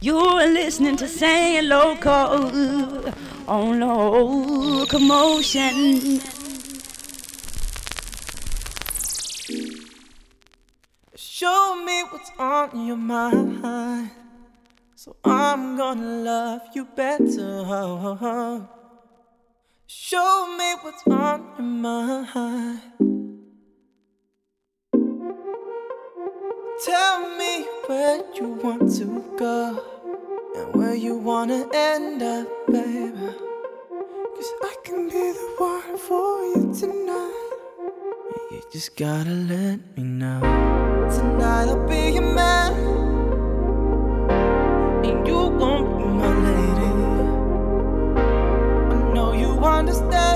You're listening to Saying Local on Locomotion. Show me what's on your mind. So I'm gonna love you better. Show me what's on your mind. Tell me where you want to go and where you wanna end up, baby. Cause I can be the one for you tonight. You just gotta let me know. Tonight I'll be your man, and you gon' be my lady. I know you understand.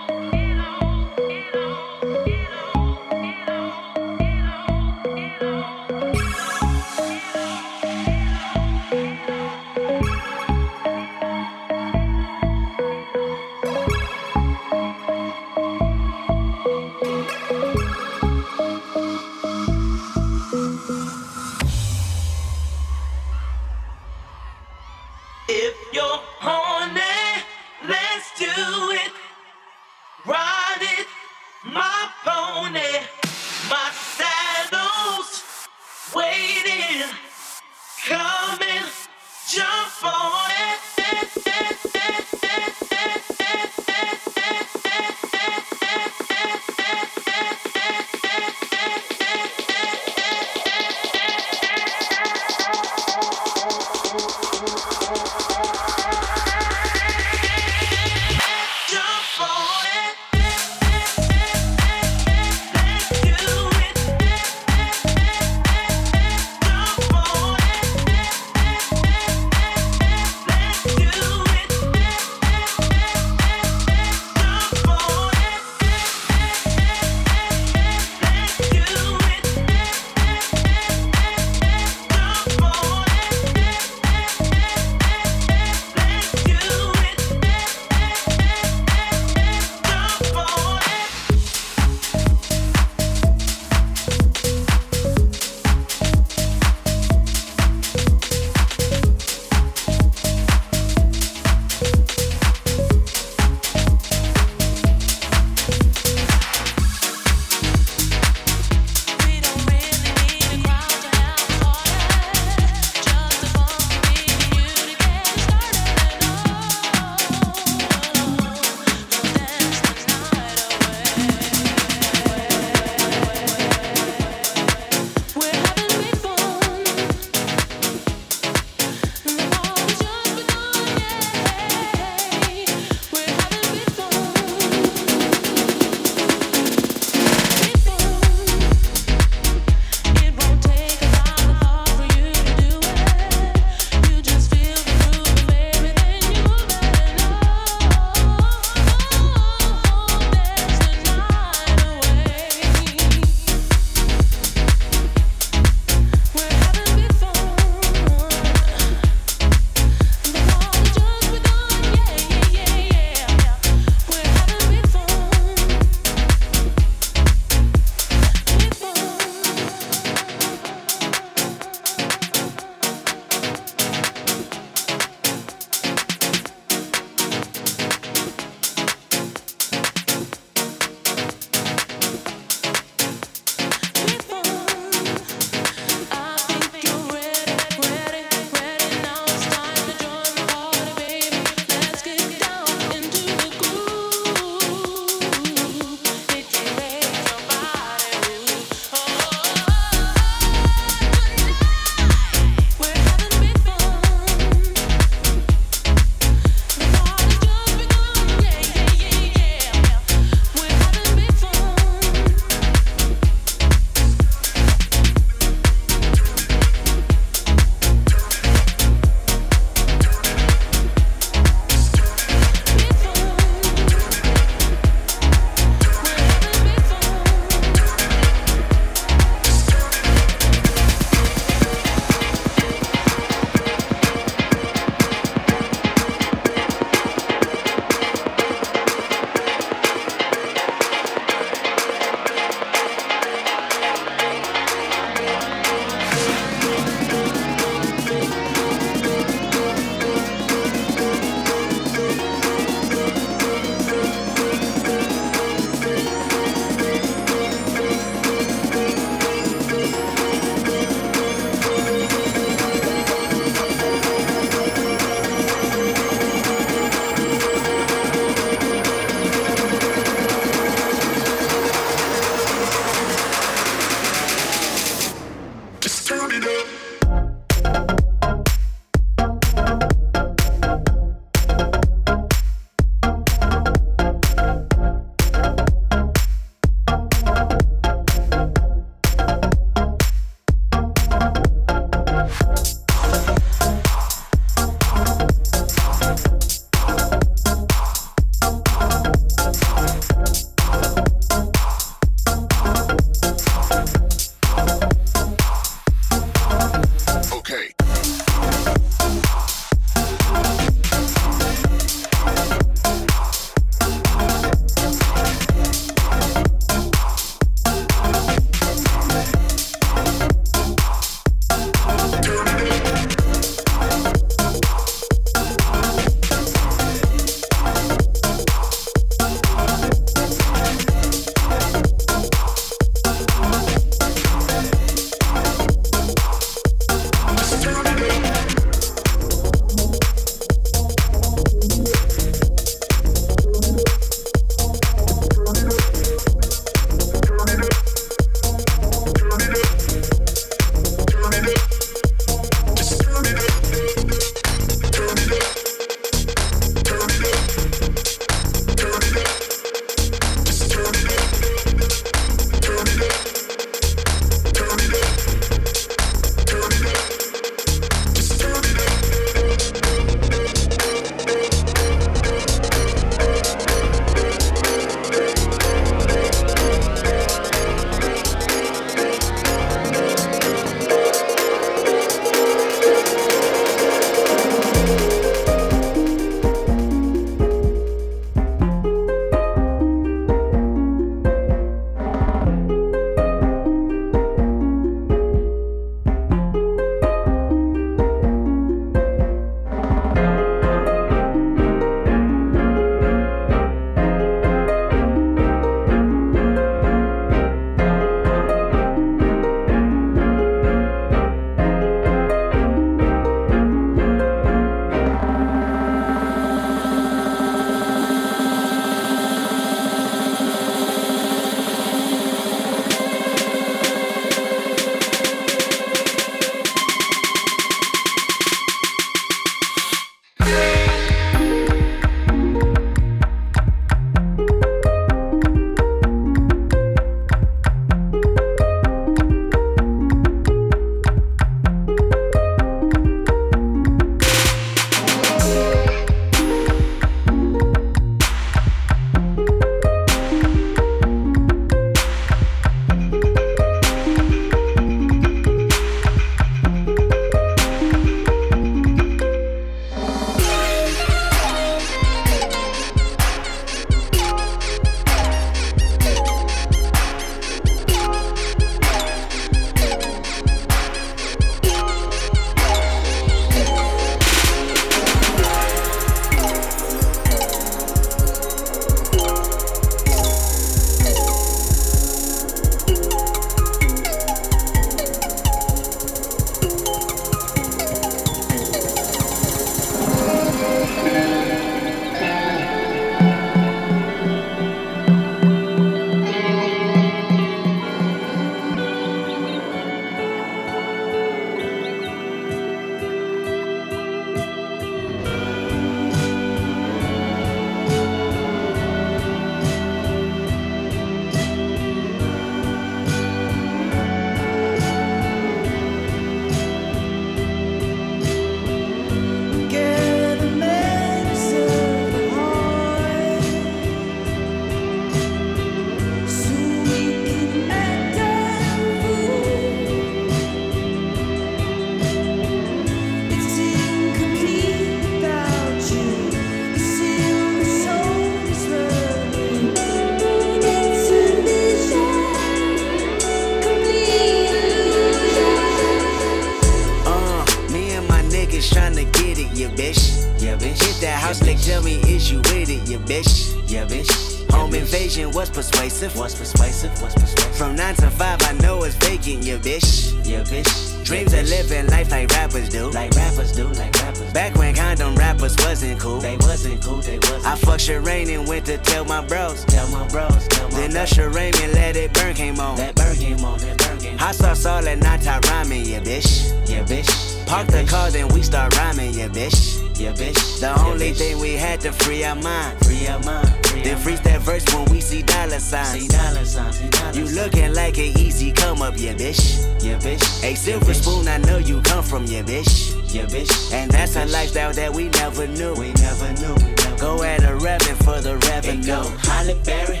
When condom rappers wasn't cool. They wasn't cool, they wasn't I fucked Sherane and went to tell my bros. Tell my bros, tell my Then. Usher Raymond let it burn came on. That burn came on, that burn came on. Hot sauce all that nighttime rhyming, yeah, bitch. Yeah, bitch. Park yeah, the bitch. car, then we start rhyming, yeah, bitch. Yeah, bitch. The yeah, only bitch. thing we had to free our mind. Free your mind. Free Then freeze that verse when we see dollar signs. See dollar signs, see dollar You signs. looking like an easy come up, yeah, bitch. Yeah, bitch. A silver bitch. spoon, I know you come from, yeah, bitch. Yeah, bitch. And that's yeah, a lifestyle that we never knew. We never knew. We never Go at a revving for the revenue. go Halle Berry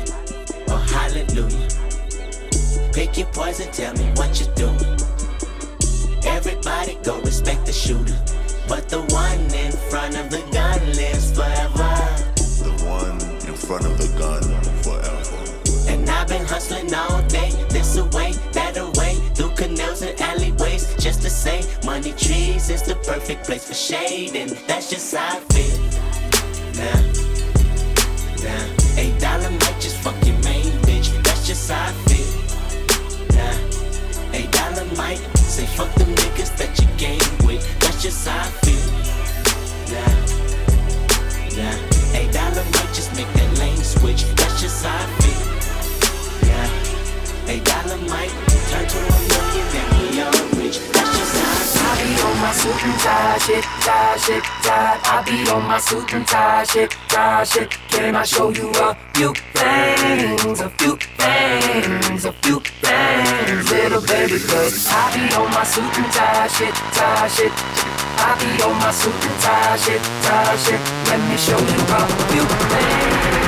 or Hallelujah. Pick your poison, tell me what you doing. Everybody go respect the shooter. But the one in front of the gun lives forever. The one in front of the gun forever. And I've been hustling all day, this away, that away, through canals and alleyways, just to say, money trees is the perfect place for shade, and that's just how I feel. Nah, nah, eight dollar might just fuck your main bitch, that's just how I feel. Nah, eight dollar might fuck them niggas that you game with, that's just how I feel. Nah, nah, eight dollar might just make that lane switch, that's just how I feel. Yeah, a dollar might turn to a million and we all rich. I be on my suit and tie shit, tie shit, tie. I be on my suit and tie shit, tie shit. Can I show you a few things, a few things, a few things, little baby? Cause I be on my suit and tie shit, tie shit. I be on my suit and tie shit, tie shit. Let me show you a few things.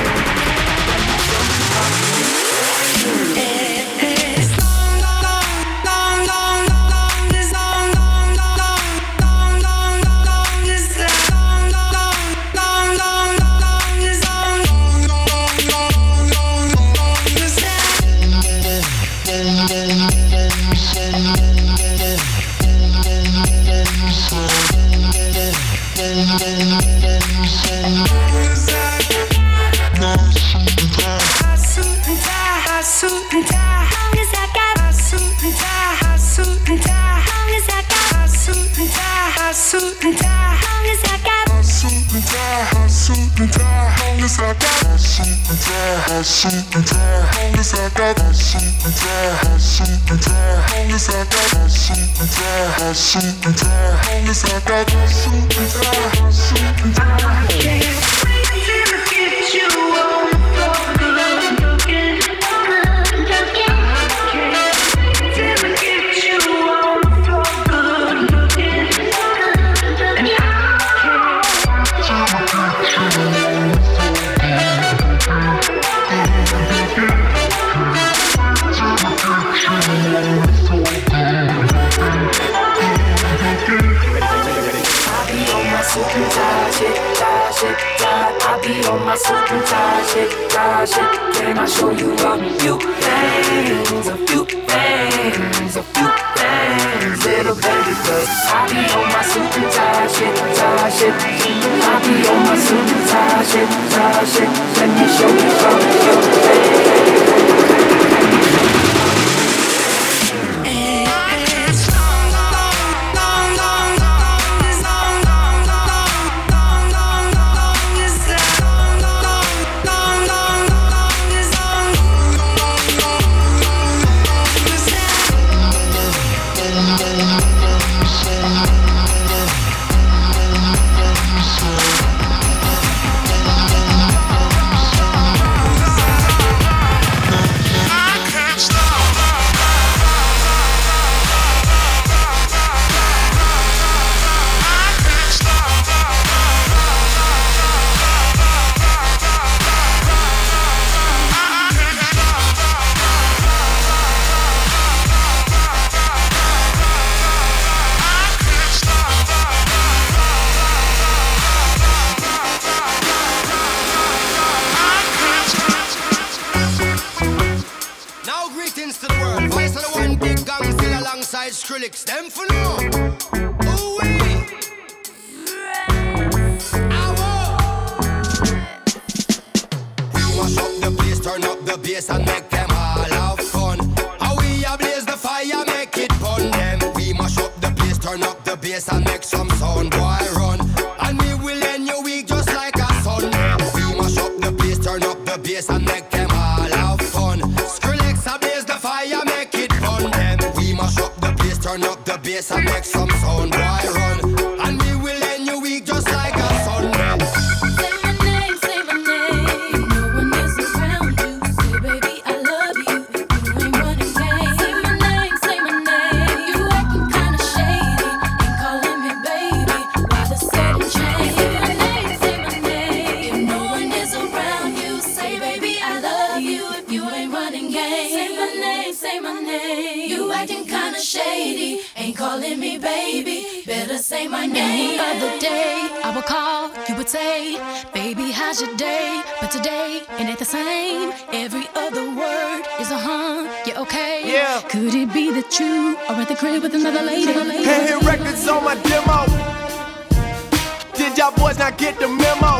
Y'all boys not get the memo?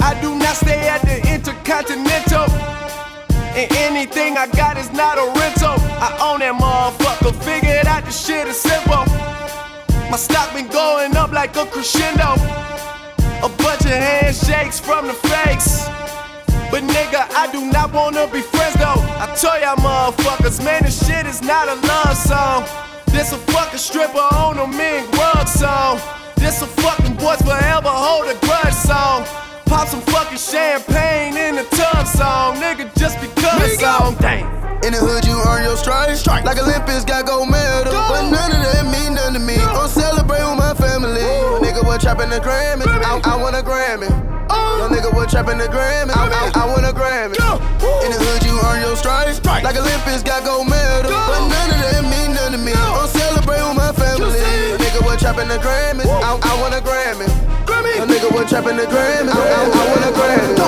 I do not stay at the Intercontinental. And anything I got is not a rental. I own that motherfucker. Figured out the shit is simple. My stock been going up like a crescendo. A bunch of handshakes from the fakes. But nigga, I do not wanna be friends though. I tell y'all motherfuckers, man, this shit is not a love song. This a fucking stripper on a mink rug song. This a fucking boys forever hold a grudge song. Pop some fucking champagne in the tub song, nigga, just because song. Dang. In the hood, you earn your stripes. Like Olympics, got gold medal. But none of that mean nothing to me. I'm celebrating with my family. Nigga, what trapping the Grammy? I, I want a Grammy. Young nigga, what trapping the Grammy? I, I, I want a Grammy. In the hood, you earn your stripes. Like Olympics, got gold medal. But none trapping the Grammy? I, I want a Grammy. Young nigga, what trapping the Grammy? I, I, I want a Grammy.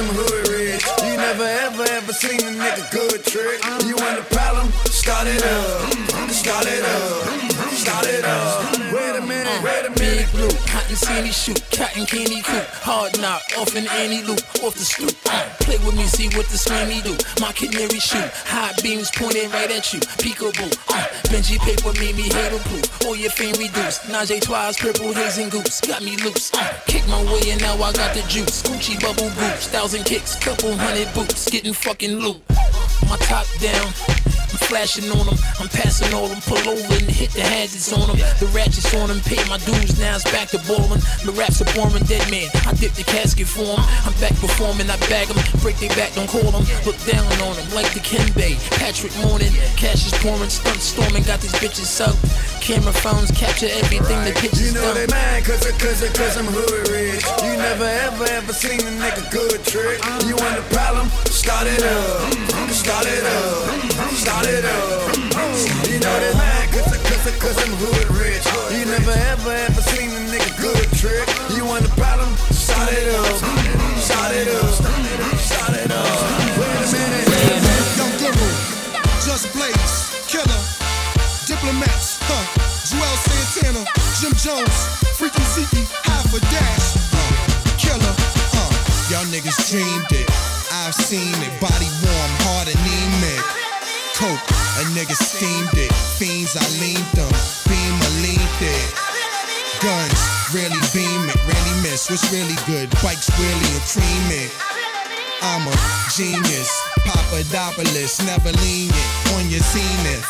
I'm hood rich. You never ever ever seen a nigga good trick. You want a problem? Start it up. Start it up. Cotton candy shoot, cotton candy coop, hard knock, off in any loop, off the stoop. Play with me, see what the slammy do. My canary shoot, hot beams pointed right at you. Peekaboo, Benji paper made me hate proof. All your fame reduced. Najee twice, purple haze and goose, got me loose. Kick my way and now I got the juice. Gucci bubble boots, thousand kicks, couple hundred boots, getting fucking loot. My top down. Flashing on them, I'm passing all them, pull over and hit the hazards on them. The ratchets on them, pay my dues, now it's back to ballin'. The raps are boring, dead man. I dip the casket for 'em. I'm back performing, I bag 'em, break their back, don't call 'em. Look down on 'em like the Bay. Patrick Morning, cash is pouring, stunt storming, got these bitches up. Camera phones capture everything the pictures You know they mad cause, I- cause, I- cause I'm hood rich. You never ever ever seen a nigga good trick. You want a problem? Start it up. Start it up. Start it up. You know they mad cause, cause, cause I'm hood rich. You never ever ever seen a nigga good trick. You want a problem? Start it up. Start it up. Start it up. Wait a minute. Young Guru, Just Blaze, Killer, Diplomats, huh? Juelz Santana, Jim Jones, Freekey Zekey, Half a Dash? Killer, huh? Y'all Niggas dreamed it. I've seen it. Body warm, heart anemic. Coke, a nigga steamed it. Fiends, I leaned them. Beam, I leaned it. Guns, really beam it, really miss. What's really good? Bikes, really and cream it. I'm a genius, Papadopoulos, never lean lenient on your zenith.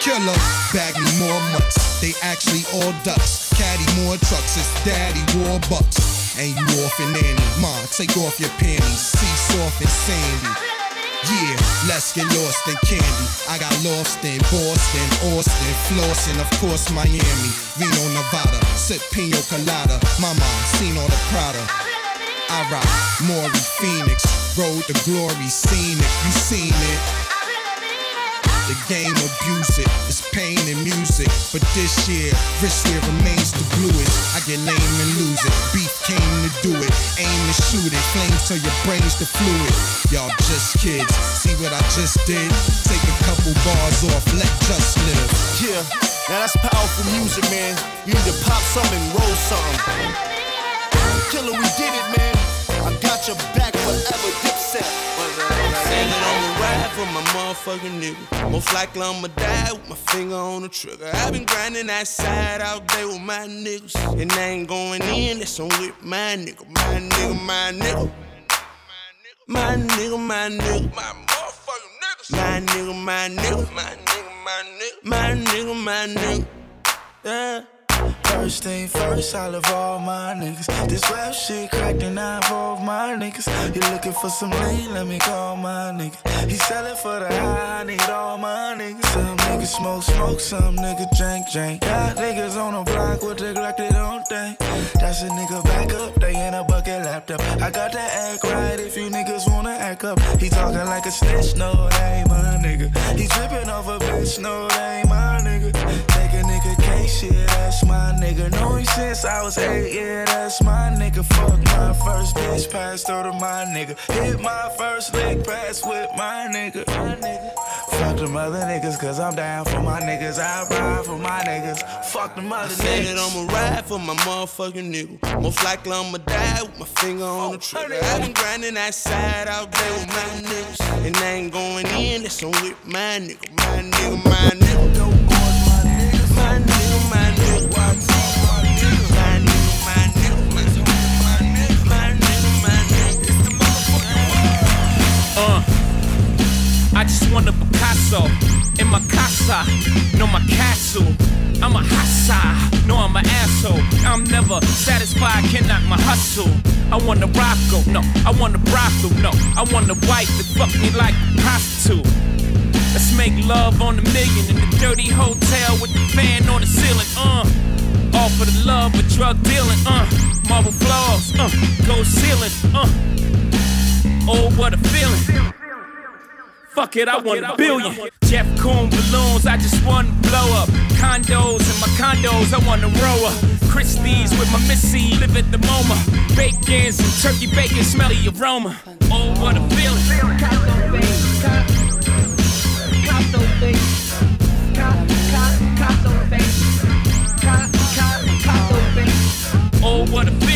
Killer, bag me more mutts. They actually all ducks. Caddy more trucks, it's daddy war bucks. And you off and nanny. Ma, take off your panties. Cease soft and sandy. Yeah, let's get lost in candy. I got lost in Boston, Austin, Flossin, of course Miami, Reno, Nevada. Sip pino colada. Mama, seen all the Prada. I rock Maury Phoenix, road to glory, seen it, you seen it. The game abuse it, it's pain and music. But this year, wrist wear remains the bluest. I get lame and lose it. Beef came to do it, aim to shoot it. Flames till your brain's the fluid. Y'all just kids, see what I just did? Take a couple bars off, let just live. Yeah, now that's powerful music, man. You need to pop something roll something. Killer, we did it, man. Got your back forever, dipset. Saying I'ma ride for my motherfucking nigga. Most likely I'ma die with my finger on the trigger. I've been grinding that side all day with my niggas. And I ain't going in, that's on with my nigga. My nigga, my nigga. My nigga, my nigga. My motherfucking niggas. My nigga, my nigga. My nigga, my nigga. My nigga, my nigga. Yeah. First thing first, I love all my niggas. This rap shit cracked I involve my niggas. You looking for some lean? Let me call my nigga. He sellin' for the high, I need all my niggas. Some niggas smoke, smoke, some niggas drink, drink. Got niggas on the block with the Glock, they don't think. That's a nigga back up, they in a bucket laptop. I got to act right if you niggas wanna act up. He talking like a snitch, no, that ain't my nigga. He tripping off a bitch, no, that since I was eight, yeah, that's my nigga. Fuck my first bitch, passed her to my nigga. Hit my first lick, pass with my nigga. My nigga. Fuck them other niggas, cause I'm down for my niggas. I ride for my niggas. Fuck them other Said niggas. I'ma ride for my motherfucking nigga. Most likely I'ma die with my finger on the trigger. Oh, I've been grinding that side all day with my niggas. And I ain't going in, that's on with my nigga. My nigga, my nigga. My nigga, my nigga. My nigga, my Uh, I just want a Picasso in my casa, no my castle. I'm a hassa, no I'm an asshole. I'm never satisfied, can knock my hustle. I want a Rothko, no, I want a brothel, no, I want a wife that fuck me like a prostitute. Let's make love on the million in the dirty hotel with the fan on the ceiling, uh. All for the love of drug dealing, uh. Marble floors, uh. Gold ceiling, uh. Oh, what a feeling. Fuck it, I want a billion. Jeff Koons balloons, I just want to blow up. Condos and my condos, I want to row up. Christie's with my Missy, live at the MoMA. Bacons and turkey bacon, smelly aroma. Oh, what a feeling. Oh, what a feeling.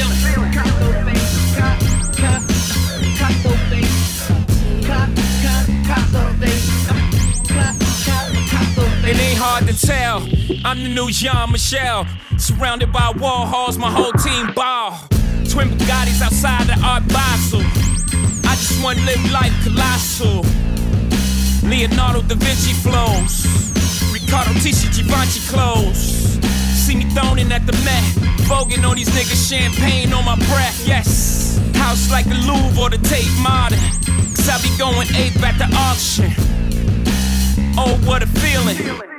Hard to tell. I'm the new Jean Michel. Surrounded by Warhols, my whole team ball. Twin Bugattis outside the Art Basel. I just want to live life colossal. Leonardo da Vinci flows. Riccardo Tisci Givenchy clothes. See me thrown in at the Met. Voguing on these niggas, champagne on my breath, yes. House like the Louvre or the Tate Modern. Cause I be going ape at the auction. Oh, what a feeling.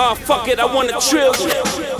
Oh, fuck it, I want a trillion.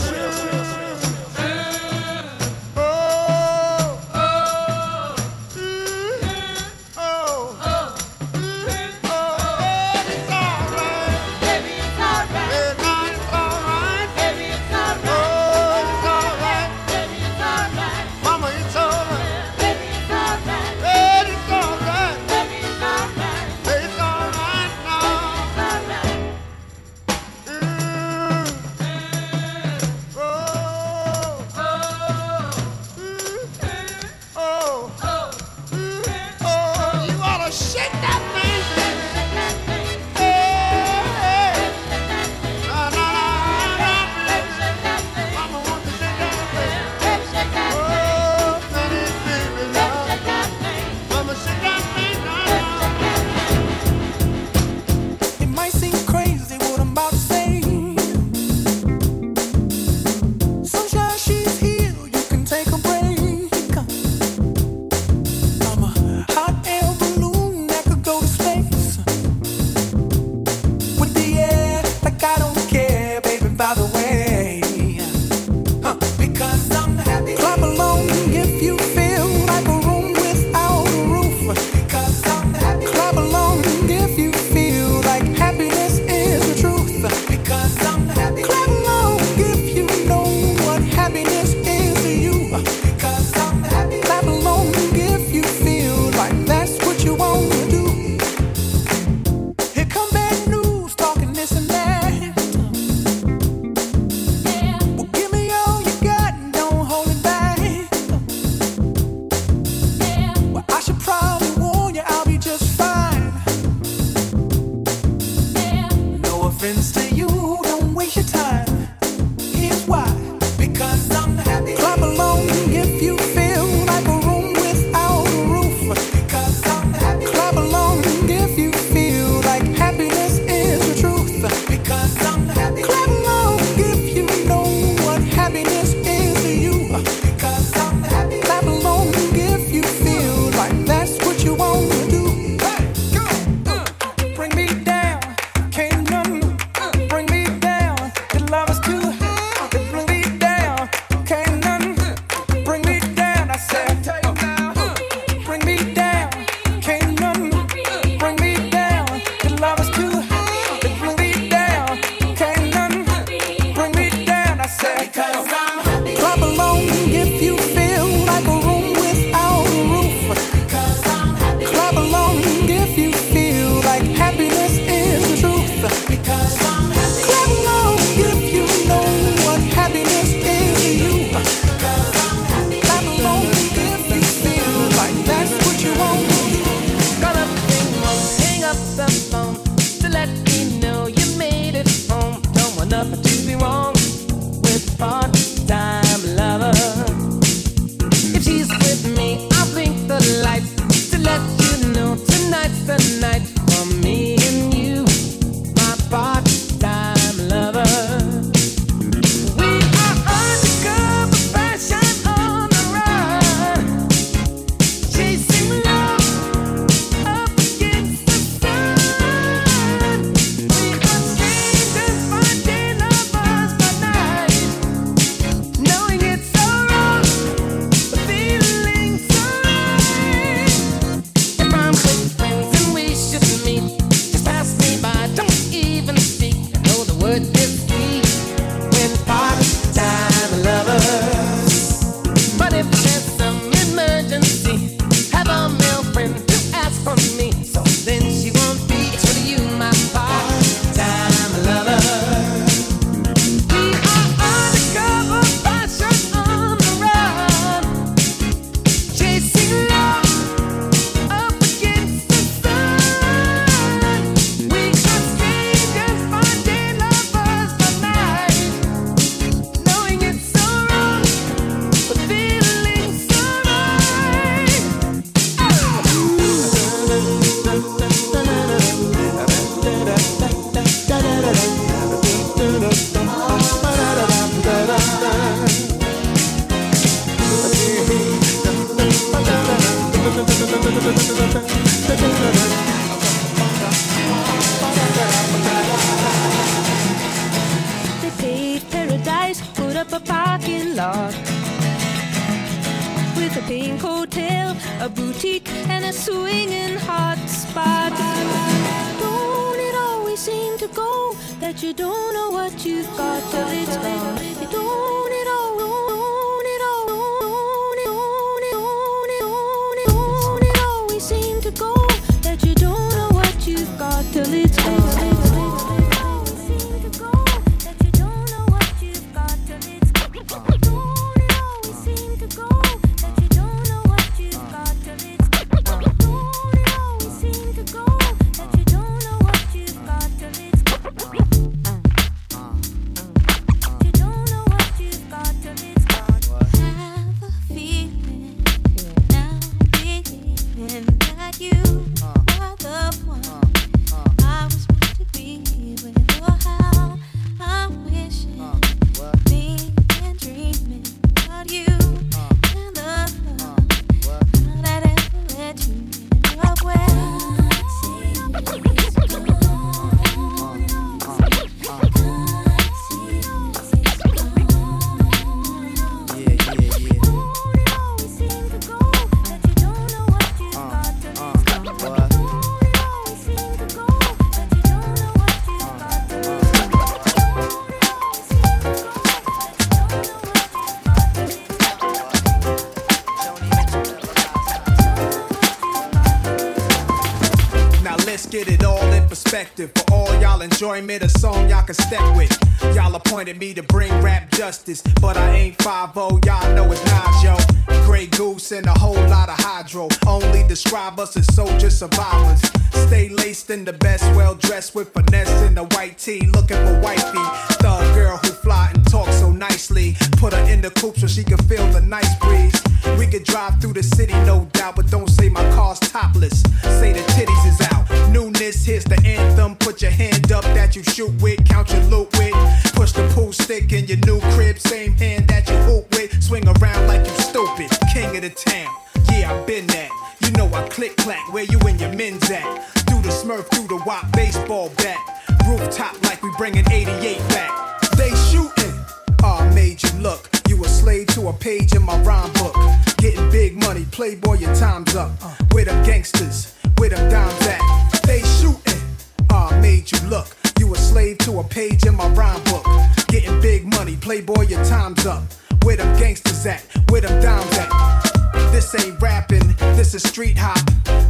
Page in my rhyme book. Getting big money, playboy, your time's up. Where them gangsters at? Where them dimes at? This ain't rapping, this is street hop.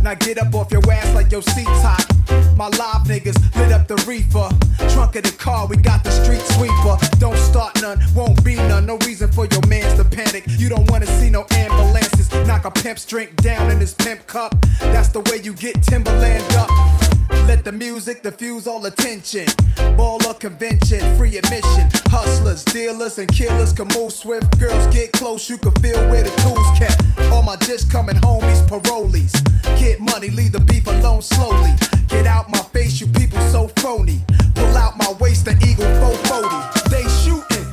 Now get up off your ass like your seat's hot. My live niggas lit up the reefer. Trunk of the car, we got the street sweeper. Don't start none, won't be none. No reason for your mans to panic. You don't wanna see no ambulances. Knock a pimp's drink down in his pimp cup. That's the way you get Timberland up. Let the music diffuse all attention. Baller convention, free admission. Hustlers, dealers, and killers can move swift. Girls get close, you can feel where the tools kept. All my just coming homies, parolees. Get money, leave the beef alone slowly. Get out my face, you people so phony. Pull out my waist, the eagle 440. They shooting,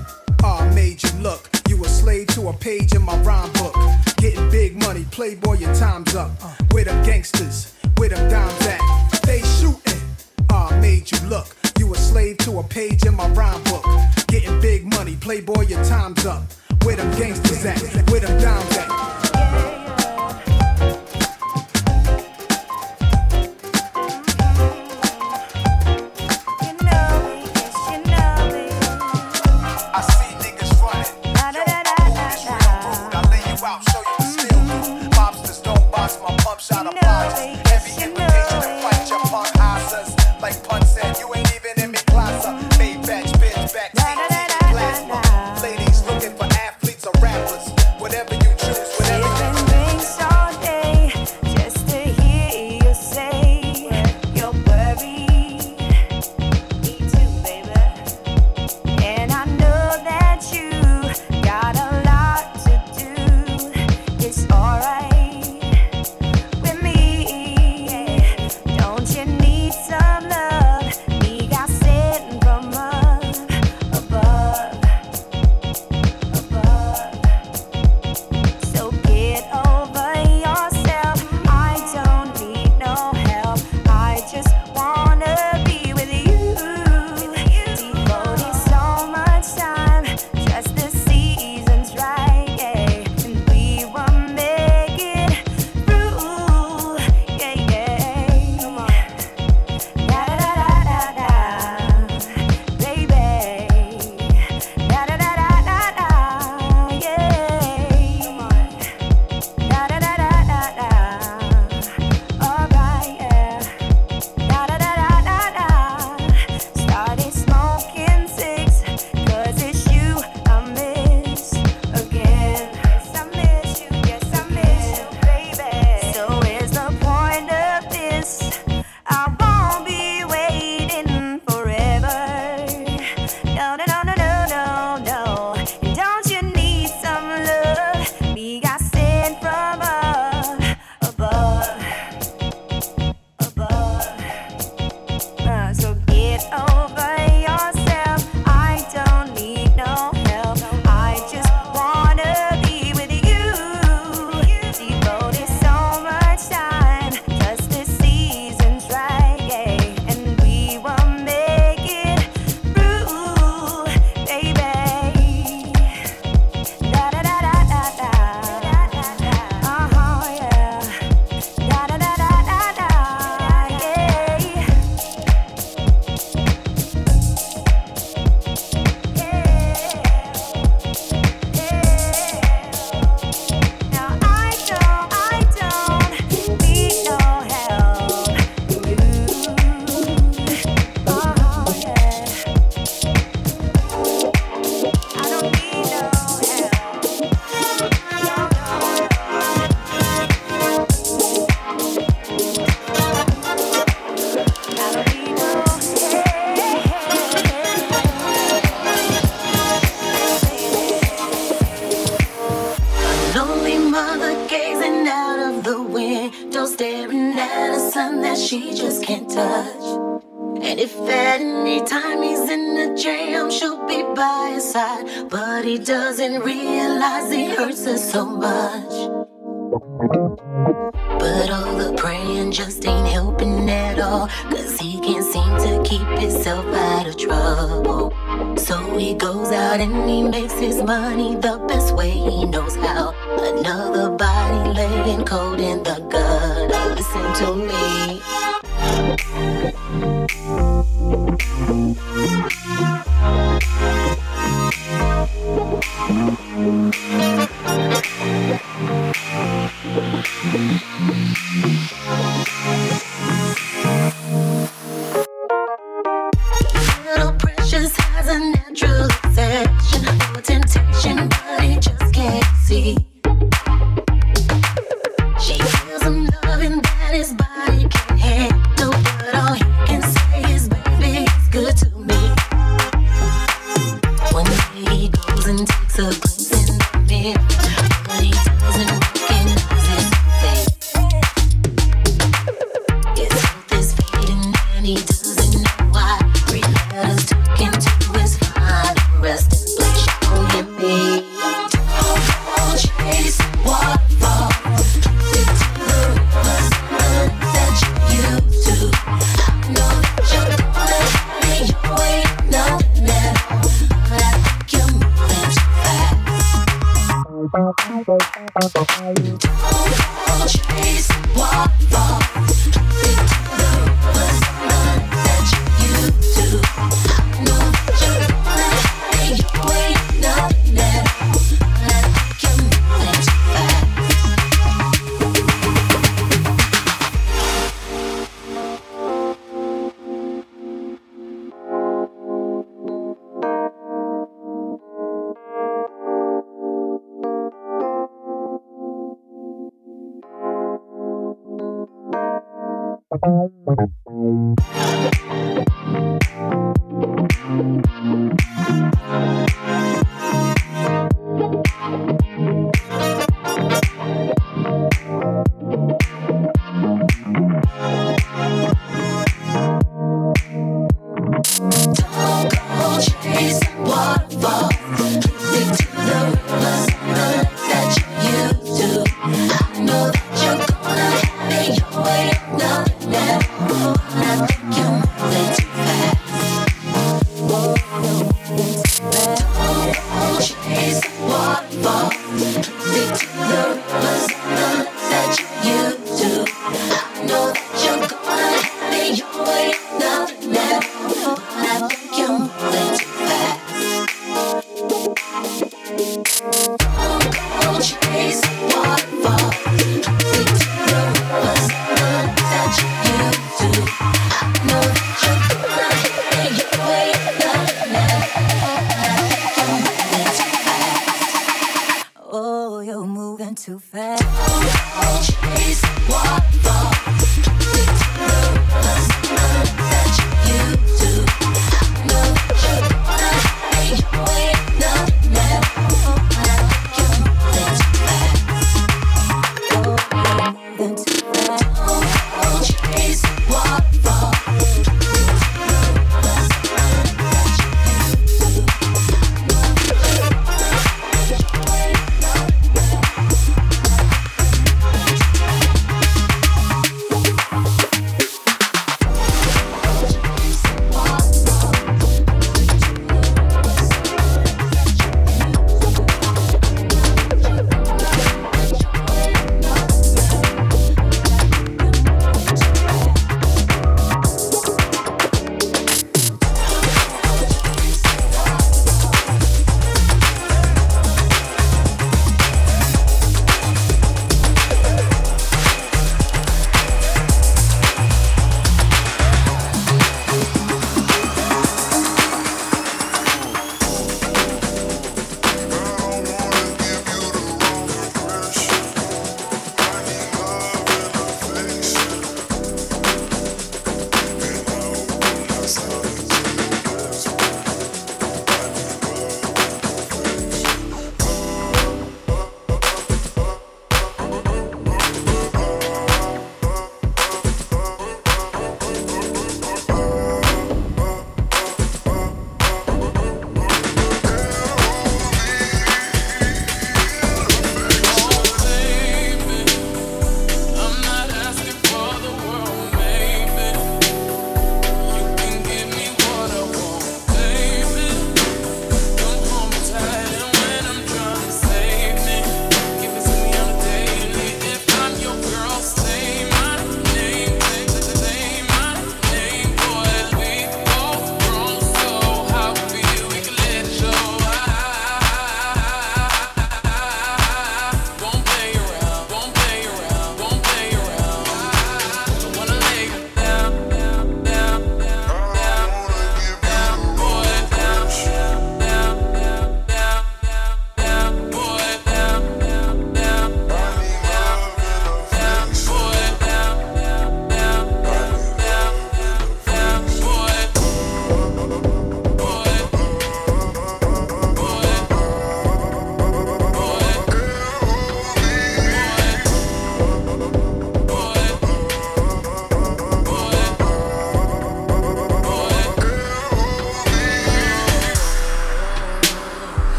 ah, made you look. You a slave to a page in my rhyme book. Getting big money, playboy, your time's up. Where them gangsters, where them dimes at? They shooting, ah, made you look. You a slave to a page in my rhyme book. Getting big money, playboy, your time's up. Where them gangsters at? Where them dimes at? Money the Don't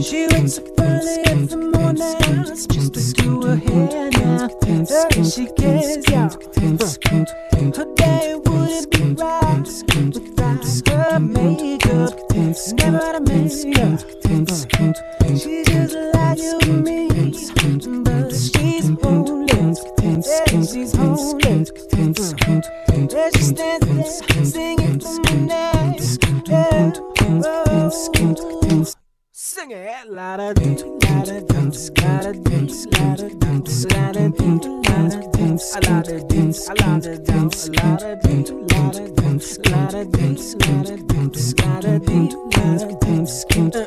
She wakes up early in the morning just to screw her hair now. Dirty she gets out. Her day wouldn't be right without her makeup. Never to makeup. She's just like you and me, but she's only she's holding. There she stands there, singing tonight. Yeah, whoa. Sing it louder, louder, louder, louder, louder, louder. Scatter,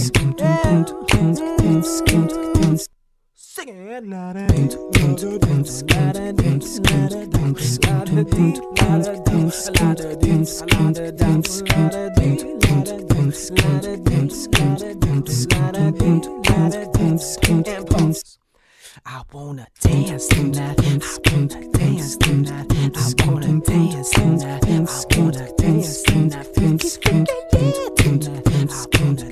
I wanna dance tonight. I wanna dance tonight. I wanna dance tonight. I wanna dance tonight. I wanna dance tonight.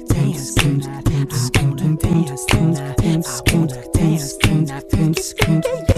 Kunst, Kunst.